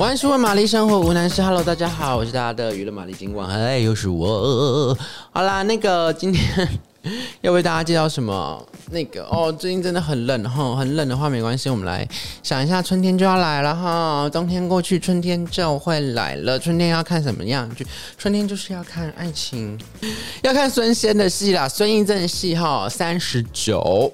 万事问玛丽，生活无难事。Hello，大家好，我是大家的娱乐玛丽。今晚哎，又是我。好啦，那个今天要为大家介绍什么？那个哦，最近真的很冷哈，很冷的话没关系，我们来想一下，春天就要来了哈。冬天过去，春天就会来了。春天要看什么样剧？春天就是要看爱情，要看孙仙的戏啦，孙艺珍的戏哈，三十九。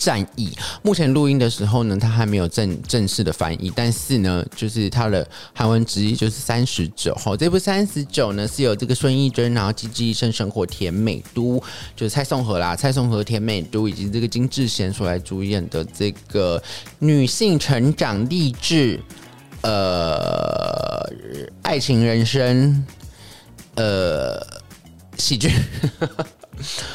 战役目前录音的时候呢，它还没有正正式的翻译，但是呢，就是它的韩文直译就是三十九号。这部三十九呢，是由这个孙艺珍，然后《机智医生生活》田美都，就是蔡颂和啦，蔡颂和、田美都以及这个金智贤所来主演的这个女性成长励志，呃，爱情人生，呃，喜剧。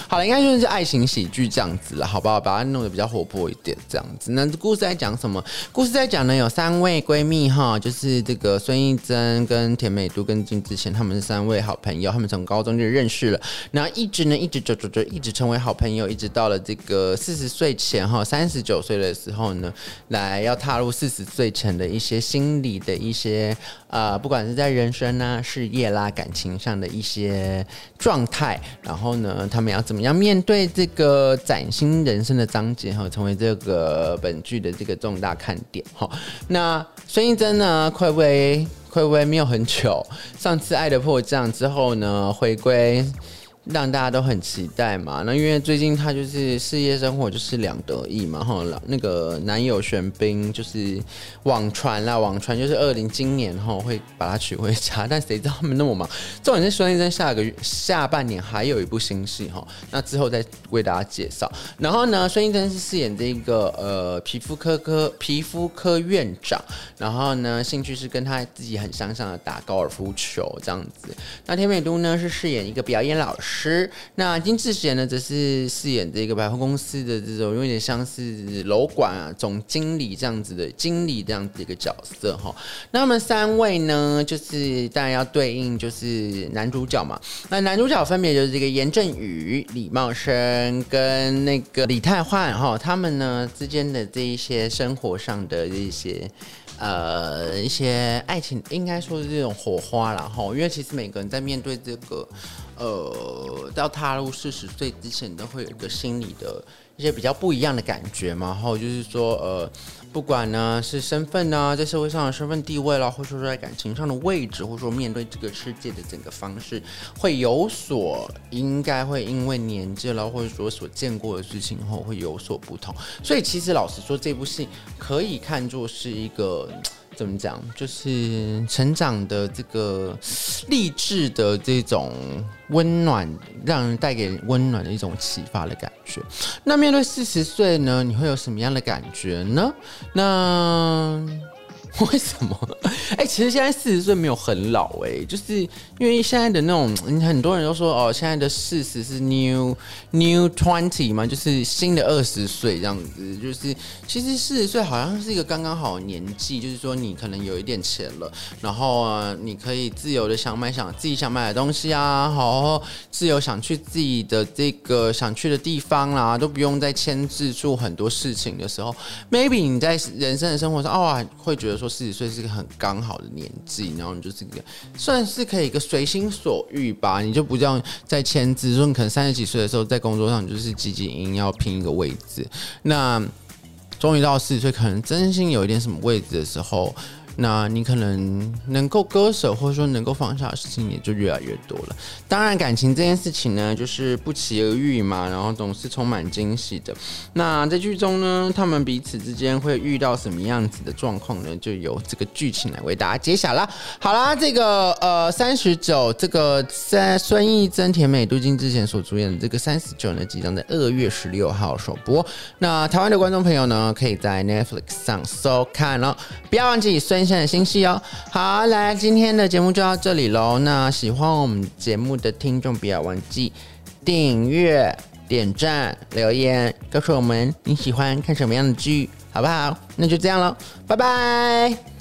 好了，应该就是爱情喜剧这样子了，好不好？把它弄得比较活泼一点，这样子。那故事在讲什么？故事在讲呢，有三位闺蜜哈，就是这个孙艺珍跟田美都跟金智贤，他们是三位好朋友，他们从高中就认识了，然后一直呢，一直走走走，一直成为好朋友，一直到了这个四十岁前哈，三十九岁的时候呢，来要踏入四十岁前的一些心理的一些、呃，不管是在人生啊、事业啦、感情上的一些状态，然后呢。他们要怎么样面对这个崭新人生的章节哈，成为这个本剧的这个重大看点哈。那孙艺珍呢，暌违暌违没有很久，上次《爱的迫降》之后呢，回归。让大家都很期待嘛，那因为最近他就是事业生活就是两得意嘛，哈，那个男友玄彬就是网传啦，网传就是二零今年哈会把他娶回家，但谁知道他们那么忙？重点是孙艺珍下个月下半年还有一部新戏哈，那之后再为大家介绍。然后呢，孙艺珍是饰演这个呃皮肤科科皮肤科院长，然后呢兴趣是跟他自己很相像的打高尔夫球这样子。那天美都呢是饰演一个表演老师。那金智贤呢，则是饰演这个百货公司的这种有点像是楼管啊、总经理这样子的经理这样子的一个角色哈。那么三位呢，就是当然要对应就是男主角嘛。那男主角分别就是这个严正宇、李茂生跟那个李泰焕哈，他们呢之间的这一些生活上的这些。呃，一些爱情应该说是这种火花啦哈，因为其实每个人在面对这个，呃，到踏入四十岁之前，都会有一个心理的一些比较不一样的感觉嘛，然后就是说，呃。不管呢是身份呢，在社会上的身份地位啦，或者说在感情上的位置，或者说面对这个世界的整个方式，会有所应该会因为年纪了，或者说所见过的事情后会有所不同。所以其实老实说，这部戏可以看作是一个。怎么讲？就是成长的这个励志的这种温暖，让人带给温暖的一种启发的感觉。那面对四十岁呢，你会有什么样的感觉呢？那。为什么？哎、其实现在四十岁没有很老哎、就是因为现在的那种，很多人都说哦，现在的四十是 new new twenty 嘛，就是新的二十岁这样子。就是其实四十岁好像是一个刚刚好的年纪，就是说你可能有一点钱了，然后啊，你可以自由的想买想自己想买的东西啊，好自由想去自己的这个想去的地方啦，都不用再牵制住很多事情的时候，maybe 你在人生的生活上哦，会觉得说。四十岁是个很刚好的年纪，然后你就是一个算是可以一个随心所欲吧，你就不这样再签字，说你可能三十几岁的时候在工作上你就是积极营营要拼一个位置，那终于到四十岁，可能真心有一点什么位置的时候。那你可能能够割舍，或者说能够放下的事情也就越来越多了。当然，感情这件事情呢，就是不期而遇嘛，然后总是充满惊喜的。那在剧中呢，他们彼此之间会遇到什么样子的状况呢？就由这个剧情来为大家揭晓了。好啦，这个呃三十九，这个在孙艺珍、田美都、金之前所主演的这个三十九呢，即将在二月十六号首播。那台湾的观众朋友呢，可以在 Netflix 上收看哦。不要忘记孙。现在新戏哦，好，来，今天的节目就到这里喽。那喜欢我们节目的听众，不要忘记订阅、点赞、留言，告诉我们你喜欢看什么样的剧，好不好？那就这样喽，拜拜。